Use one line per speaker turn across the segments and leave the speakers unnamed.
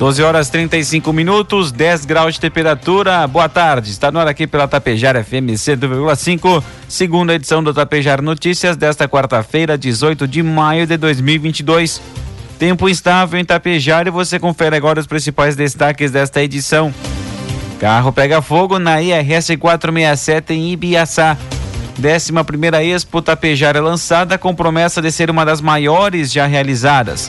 12 horas 35 minutos, 10 graus de temperatura. Boa tarde. Está no ar aqui pela Tapejara FM 100,5, segunda edição do Tapejar Notícias desta quarta-feira, 18 de maio de 2022. Tempo instável em Tapejar e você confere agora os principais destaques desta edição. Carro pega fogo na IRS 467 em Ibiaçá. 11 primeira Expo Tapejar é lançada com promessa de ser uma das maiores já realizadas.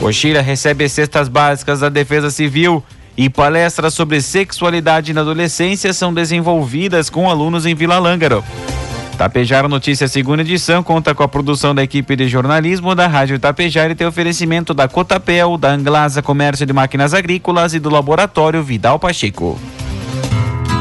Coxilha recebe cestas básicas da Defesa Civil e palestras sobre sexualidade na adolescência são desenvolvidas com alunos em Vila Lângaro. Tapejara Notícias segunda edição conta com a produção da equipe de jornalismo da Rádio Tapejara e tem oferecimento da Cotapel, da Anglasa Comércio de Máquinas Agrícolas e do Laboratório Vidal Pacheco.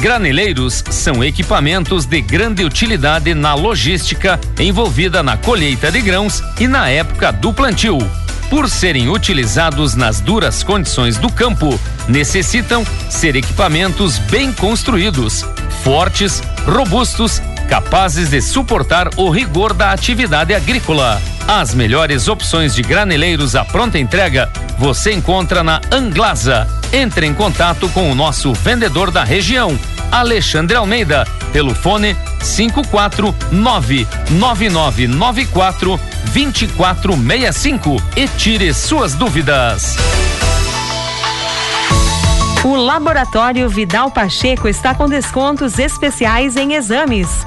Graneleiros são equipamentos de grande utilidade na logística envolvida na colheita de grãos e na época do plantio. Por serem utilizados nas duras condições do campo, necessitam ser equipamentos bem construídos, fortes, robustos, capazes de suportar o rigor da atividade agrícola. As melhores opções de graneleiros à pronta entrega você encontra na Anglasa. Entre em contato com o nosso vendedor da região, Alexandre Almeida, pelo fone 5499994 2465 e tire suas dúvidas.
O Laboratório Vidal Pacheco está com descontos especiais em exames.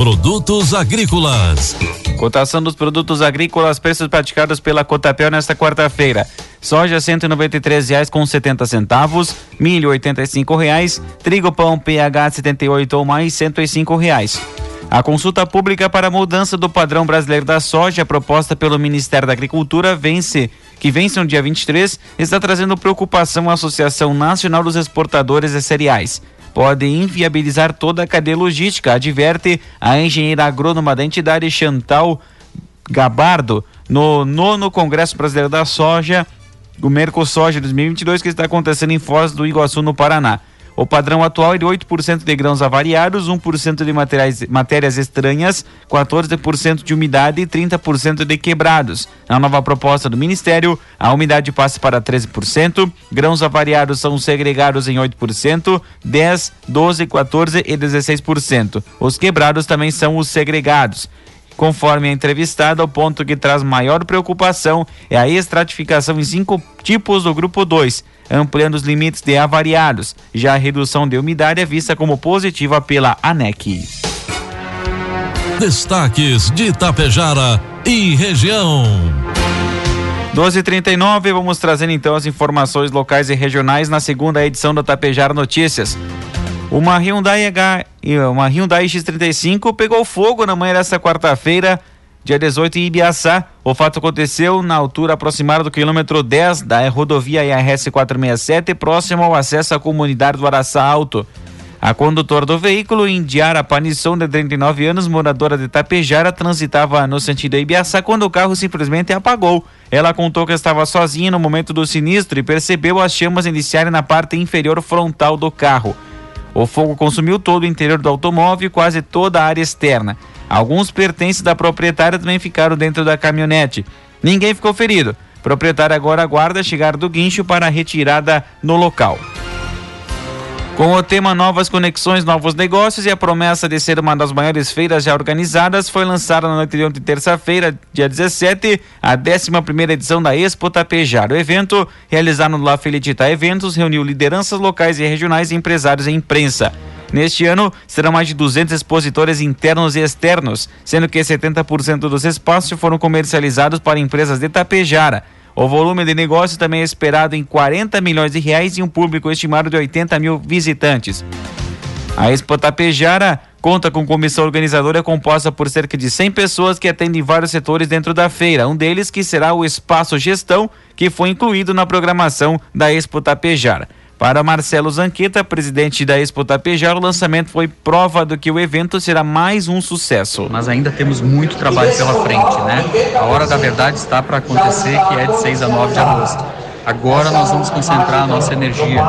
Produtos agrícolas
Cotação dos produtos agrícolas, preços praticados pela Cotapel nesta quarta-feira. Soja R$ 193,70 com 70 centavos, milho 85 reais, trigo pão PH 78 ou mais 105 reais. A consulta pública para a mudança do padrão brasileiro da soja proposta pelo Ministério da Agricultura vence, que vence no dia 23, está trazendo preocupação à Associação Nacional dos Exportadores de Cereais pode inviabilizar toda a cadeia logística, adverte a engenheira agrônoma da entidade Chantal Gabardo no nono Congresso Brasileiro da Soja, o Mercosoja 2022, que está acontecendo em Foz do Iguaçu, no Paraná. O padrão atual é de 8% de grãos avariados, 1% de materiais, matérias estranhas, 14% de umidade e 30% de quebrados. Na nova proposta do Ministério, a umidade passa para 13%, grãos avariados são segregados em 8%, 10, 12, 14 e 16%. Os quebrados também são os segregados. Conforme a entrevistada, o ponto que traz maior preocupação é a estratificação em cinco tipos do grupo 2 ampliando os limites de avariados. Já a redução de umidade é vista como positiva pela ANEC.
Destaques de Itapejara e região.
12:39 vamos trazendo então as informações locais e regionais na segunda edição do Tapejara Notícias. Uma Hyundai H, uma Hyundai X35 pegou fogo na manhã desta quarta-feira dia 18 em Ibiaçá. O fato aconteceu na altura aproximada do quilômetro 10 da rodovia IRS 467, próximo ao acesso à comunidade do Araçá Alto. A condutora do veículo, Indiara Panisson, de 39 anos, moradora de Tapejara, transitava no sentido Ibiaçá quando o carro simplesmente apagou. Ela contou que estava sozinha no momento do sinistro e percebeu as chamas iniciarem na parte inferior frontal do carro. O fogo consumiu todo o interior do automóvel e quase toda a área externa. Alguns pertences da proprietária também ficaram dentro da caminhonete. Ninguém ficou ferido. O proprietário agora aguarda chegar do guincho para a retirada no local. Com o tema Novas Conexões, Novos Negócios e a promessa de ser uma das maiores feiras já organizadas, foi lançada na noite de terça-feira, dia 17, a 11 edição da Expo Tapejar. O evento, realizado no La Felicita Eventos, reuniu lideranças locais e regionais, empresários e imprensa. Neste ano, serão mais de 200 expositores internos e externos, sendo que 70% dos espaços foram comercializados para empresas de Tapejara. O volume de negócio também é esperado em 40 milhões de reais e um público estimado de 80 mil visitantes. A Expo Tapejara conta com comissão organizadora composta por cerca de 100 pessoas que atendem vários setores dentro da feira. Um deles que será o Espaço Gestão, que foi incluído na programação da Expo Tapejara. Para Marcelo Zanqueta, presidente da Expo Tapejar, o lançamento foi prova do que o evento será mais um sucesso.
Mas ainda temos muito trabalho pela frente, né? A hora da verdade está para acontecer, que é de 6 a 9 de agosto. Agora nós vamos concentrar a nossa energia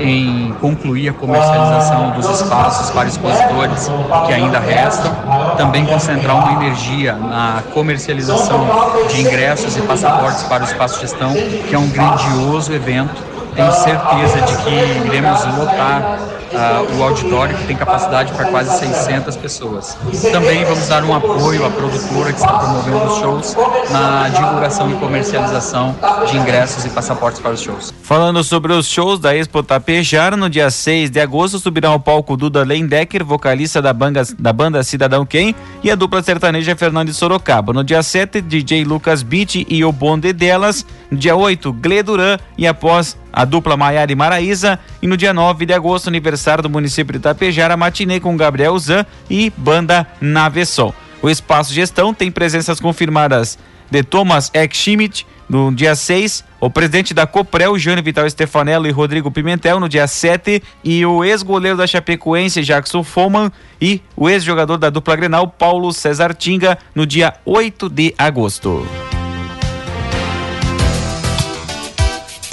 em concluir a comercialização dos espaços para expositores que ainda restam, também concentrar uma energia na comercialização de ingressos e passaportes para o espaço gestão, que é um grandioso evento tenho certeza de que iremos lotar uh, o auditório, que tem capacidade para quase 600 pessoas. Também vamos dar um apoio à produtora que está promovendo os shows na divulgação e comercialização de ingressos e passaportes para os shows.
Falando sobre os shows da Expo Tapejar, no dia 6 de agosto subirão ao palco Duda Lendecker, vocalista da banda, da banda Cidadão Quem, e a dupla sertaneja Fernandes Sorocaba. No dia 7, DJ Lucas Beat e o Bonde Delas. No dia 8, Gleduran e após a dupla Maiara e Maraísa. E no dia 9 de agosto, aniversário do município de Itapejara, matinê com Gabriel Zan e banda Navesson. O Espaço Gestão tem presenças confirmadas de Thomas Ekschmidt no dia 6, o presidente da Coprel, Jânio Vital Stefanello e Rodrigo Pimentel no dia 7 e o ex-goleiro da Chapecoense, Jackson Foman e o ex-jogador da dupla Grenal, Paulo César Tinga no dia 8 de agosto.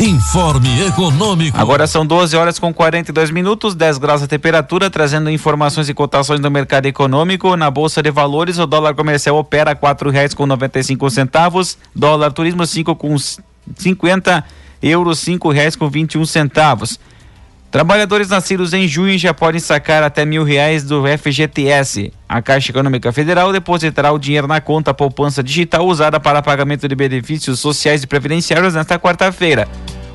Informe Econômico.
Agora são 12 horas com 42 minutos, 10 graus a temperatura, trazendo informações e cotações do mercado econômico. Na Bolsa de Valores, o dólar comercial opera quatro reais com 95 centavos, dólar turismo 5 com 50, euros cinco reais com 21 centavos. Trabalhadores nascidos em junho já podem sacar até mil reais do FGTS. A Caixa Econômica Federal depositará o dinheiro na conta poupança digital usada para pagamento de benefícios sociais e previdenciários nesta quarta-feira.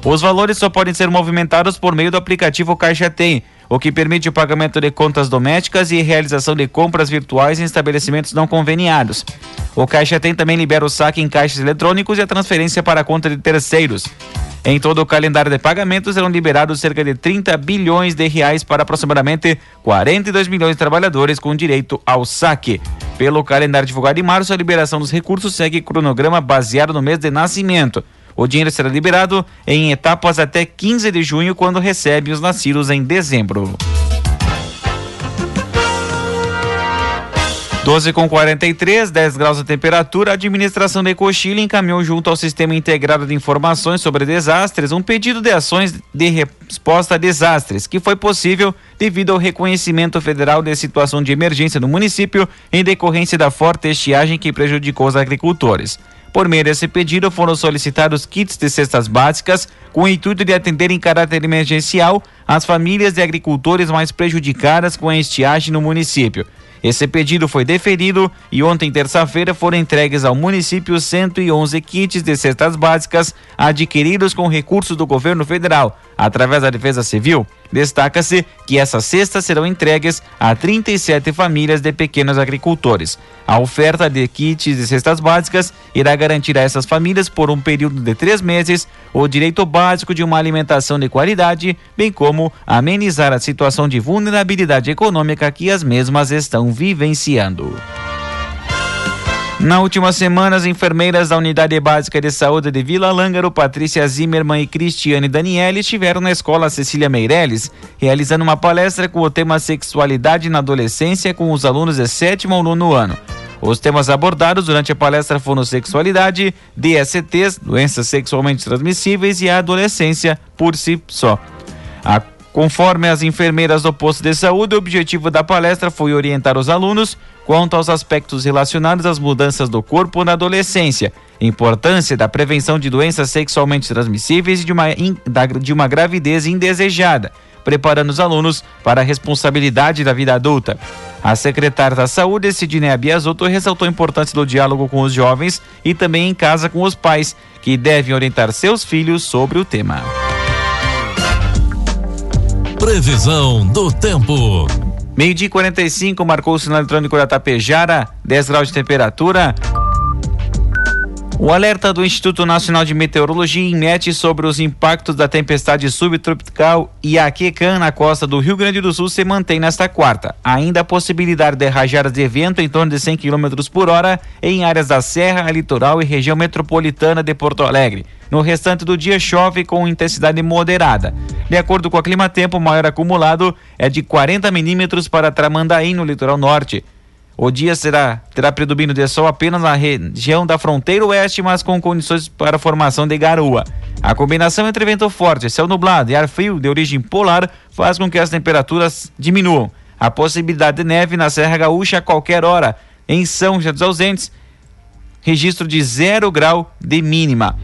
Os valores só podem ser movimentados por meio do aplicativo Caixa Tem, o que permite o pagamento de contas domésticas e realização de compras virtuais em estabelecimentos não conveniados. O Caixa Tem também libera o saque em caixas eletrônicos e a transferência para a conta de terceiros. Em todo o calendário de pagamentos serão liberados cerca de 30 bilhões de reais para aproximadamente 42 milhões de trabalhadores com direito ao saque. Pelo calendário divulgado em março, a liberação dos recursos segue cronograma baseado no mês de nascimento. O dinheiro será liberado em etapas até 15 de junho, quando recebe os nascidos em dezembro. 12 com 43, 10 graus de temperatura, a administração da Ecochile encaminhou junto ao Sistema Integrado de Informações sobre Desastres um pedido de ações de resposta a desastres, que foi possível devido ao reconhecimento federal de situação de emergência no município em decorrência da forte estiagem que prejudicou os agricultores. Por meio desse pedido, foram solicitados kits de cestas básicas com o intuito de atender em caráter emergencial as famílias de agricultores mais prejudicadas com a estiagem no município. Esse pedido foi deferido e ontem, terça-feira, foram entregues ao município 111 kits de cestas básicas adquiridos com recursos do governo federal, através da Defesa Civil. Destaca-se que essas cestas serão entregues a 37 famílias de pequenos agricultores. A oferta de kits de cestas básicas irá garantir a essas famílias, por um período de três meses, o direito básico de uma alimentação de qualidade, bem como amenizar a situação de vulnerabilidade econômica que as mesmas estão vivenciando. Na última semana, as enfermeiras da Unidade Básica de Saúde de Vila Lângaro, Patrícia Zimmermann e Cristiane Daniele, estiveram na escola Cecília Meirelles, realizando uma palestra com o tema Sexualidade na Adolescência com os alunos de sétimo ou nono ano. Os temas abordados durante a palestra foram sexualidade, DSTs, doenças sexualmente transmissíveis e a adolescência por si só. A Conforme as enfermeiras do posto de saúde, o objetivo da palestra foi orientar os alunos quanto aos aspectos relacionados às mudanças do corpo na adolescência, importância da prevenção de doenças sexualmente transmissíveis e de uma, de uma gravidez indesejada, preparando os alunos para a responsabilidade da vida adulta. A secretária da Saúde, Sidney Biasotto, ressaltou a importância do diálogo com os jovens e também em casa com os pais, que devem orientar seus filhos sobre o tema.
Previsão do tempo.
Meio-dia 45 marcou o sinal eletrônico da Tapejara, 10 graus de temperatura. O alerta do Instituto Nacional de Meteorologia INMET sobre os impactos da tempestade subtropical Iaquecan na costa do Rio Grande do Sul se mantém nesta quarta. Ainda a possibilidade de rajadas de vento em torno de 100 km por hora em áreas da Serra, Litoral e região metropolitana de Porto Alegre. No restante do dia chove com intensidade moderada. De acordo com a Clima Tempo, o maior acumulado é de 40 milímetros para Tramandaí, no litoral norte. O dia será terá predomínio de sol apenas na região da fronteira oeste, mas com condições para formação de garoa. A combinação entre vento forte, céu nublado e ar frio de origem polar faz com que as temperaturas diminuam. A possibilidade de neve na Serra Gaúcha a qualquer hora. Em São José dos Ausentes, registro de zero grau de mínima.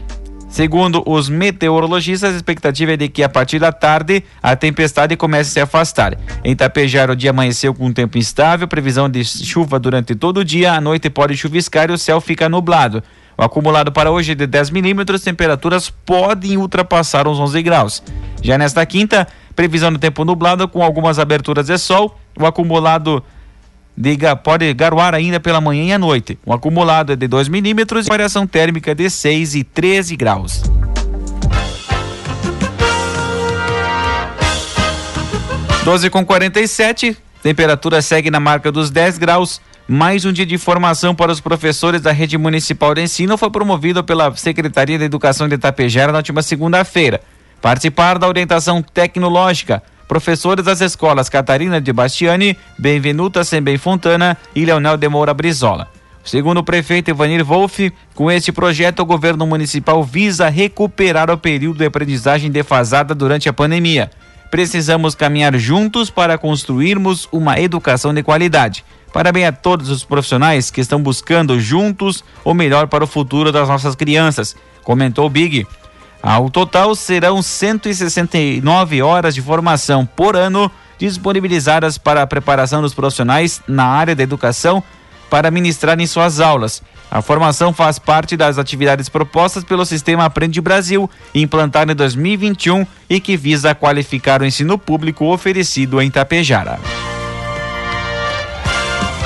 Segundo os meteorologistas, a expectativa é de que a partir da tarde a tempestade comece a se afastar. Em Tapejar, o dia amanheceu com um tempo instável, previsão de chuva durante todo o dia, à noite pode chuviscar e o céu fica nublado. O acumulado para hoje é de 10 milímetros, temperaturas podem ultrapassar os 11 graus. Já nesta quinta, previsão do tempo nublado com algumas aberturas de sol, o acumulado de, pode garoar ainda pela manhã e à noite. O acumulado é de 2 milímetros e variação térmica de 6 e 13 graus. Doze com 47, temperatura segue na marca dos 10 graus. Mais um dia de formação para os professores da Rede Municipal de Ensino foi promovido pela Secretaria de Educação de Itapejara na última segunda-feira. Participaram da orientação tecnológica, professores das escolas Catarina de Bastiani, Benvenuta Sembem Fontana e Leonel de Moura Brizola. Segundo o prefeito Ivanir Wolff, com este projeto o governo municipal visa recuperar o período de aprendizagem defasada durante a pandemia. Precisamos caminhar juntos para construirmos uma educação de qualidade. Parabéns a todos os profissionais que estão buscando juntos o melhor para o futuro das nossas crianças, comentou Big. Ao total, serão 169 horas de formação por ano disponibilizadas para a preparação dos profissionais na área da educação para ministrar em suas aulas. A formação faz parte das atividades propostas pelo Sistema Aprende Brasil, implantado em 2021 e que visa qualificar o ensino público oferecido em Tapejara.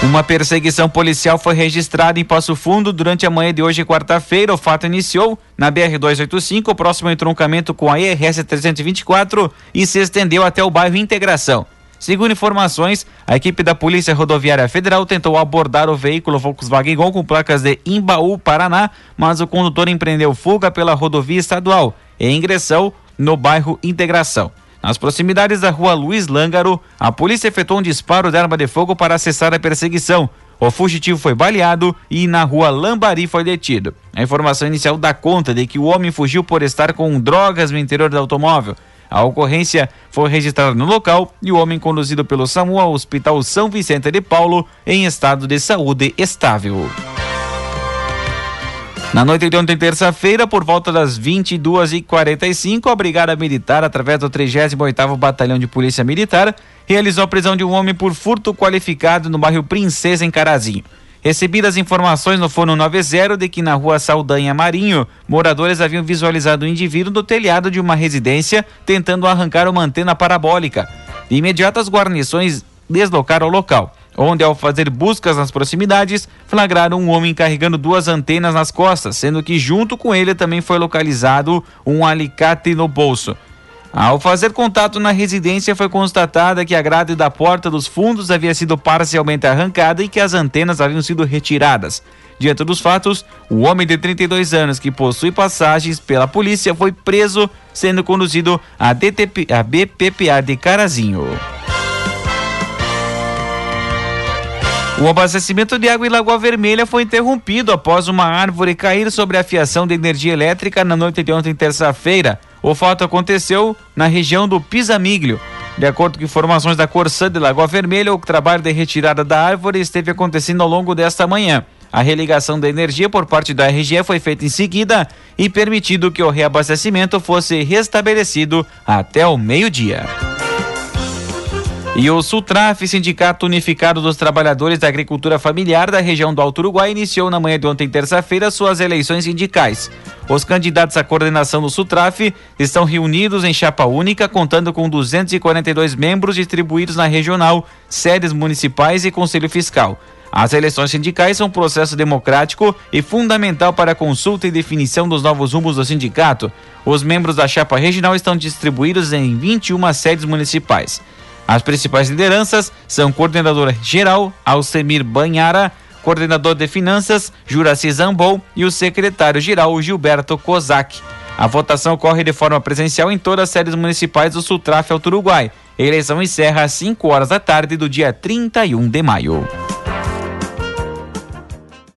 Uma perseguição policial foi registrada em Passo Fundo durante a manhã de hoje, quarta-feira. O fato iniciou na BR-285, próximo ao entroncamento com a ERS 324 e se estendeu até o bairro Integração. Segundo informações, a equipe da Polícia Rodoviária Federal tentou abordar o veículo Volkswagen Gol com placas de Imbaú, Paraná, mas o condutor empreendeu fuga pela rodovia estadual e ingressou no bairro Integração. Nas proximidades da rua Luiz Lângaro, a polícia efetuou um disparo de arma de fogo para cessar a perseguição. O fugitivo foi baleado e na rua Lambari foi detido. A informação inicial dá conta de que o homem fugiu por estar com drogas no interior do automóvel. A ocorrência foi registrada no local e o homem conduzido pelo SAMU ao Hospital São Vicente de Paulo em estado de saúde estável. Na noite de ontem, terça-feira, por volta das 22h45, a Brigada Militar, através do 38º Batalhão de Polícia Militar, realizou a prisão de um homem por furto qualificado no bairro Princesa, em Carazinho. Recebidas informações no Fone 90 de que na rua Saldanha Marinho, moradores haviam visualizado um indivíduo no telhado de uma residência tentando arrancar uma antena parabólica. De imediato, as guarnições deslocaram ao local onde, ao fazer buscas nas proximidades, flagraram um homem carregando duas antenas nas costas, sendo que junto com ele também foi localizado um alicate no bolso. Ao fazer contato na residência, foi constatada que a grade da porta dos fundos havia sido parcialmente arrancada e que as antenas haviam sido retiradas. Diante dos fatos, o homem de 32 anos, que possui passagens pela polícia, foi preso, sendo conduzido à, à BPPA de Carazinho. O abastecimento de água em Lagoa Vermelha foi interrompido após uma árvore cair sobre a fiação de energia elétrica na noite de ontem, terça-feira. O fato aconteceu na região do Pisamiglio. De acordo com informações da Corsã de Lagoa Vermelha, o trabalho de retirada da árvore esteve acontecendo ao longo desta manhã. A religação da energia por parte da RGE foi feita em seguida e permitido que o reabastecimento fosse restabelecido até o meio-dia. E o Sutraf, Sindicato Unificado dos Trabalhadores da Agricultura Familiar da região do Alto Uruguai, iniciou na manhã de ontem, terça-feira, suas eleições sindicais. Os candidatos à coordenação do Sutraf estão reunidos em chapa única, contando com 242 membros distribuídos na regional, sedes municipais e conselho fiscal. As eleições sindicais são um processo democrático e fundamental para a consulta e definição dos novos rumos do sindicato. Os membros da chapa regional estão distribuídos em 21 sedes municipais. As principais lideranças são coordenadora geral Alcemir Banhara, coordenador de finanças Juraci Zambou e o secretário-geral Gilberto Kozak. A votação ocorre de forma presencial em todas as sedes municipais do Sultraf Alto Uruguai. A eleição encerra às 5 horas da tarde do dia 31 de maio.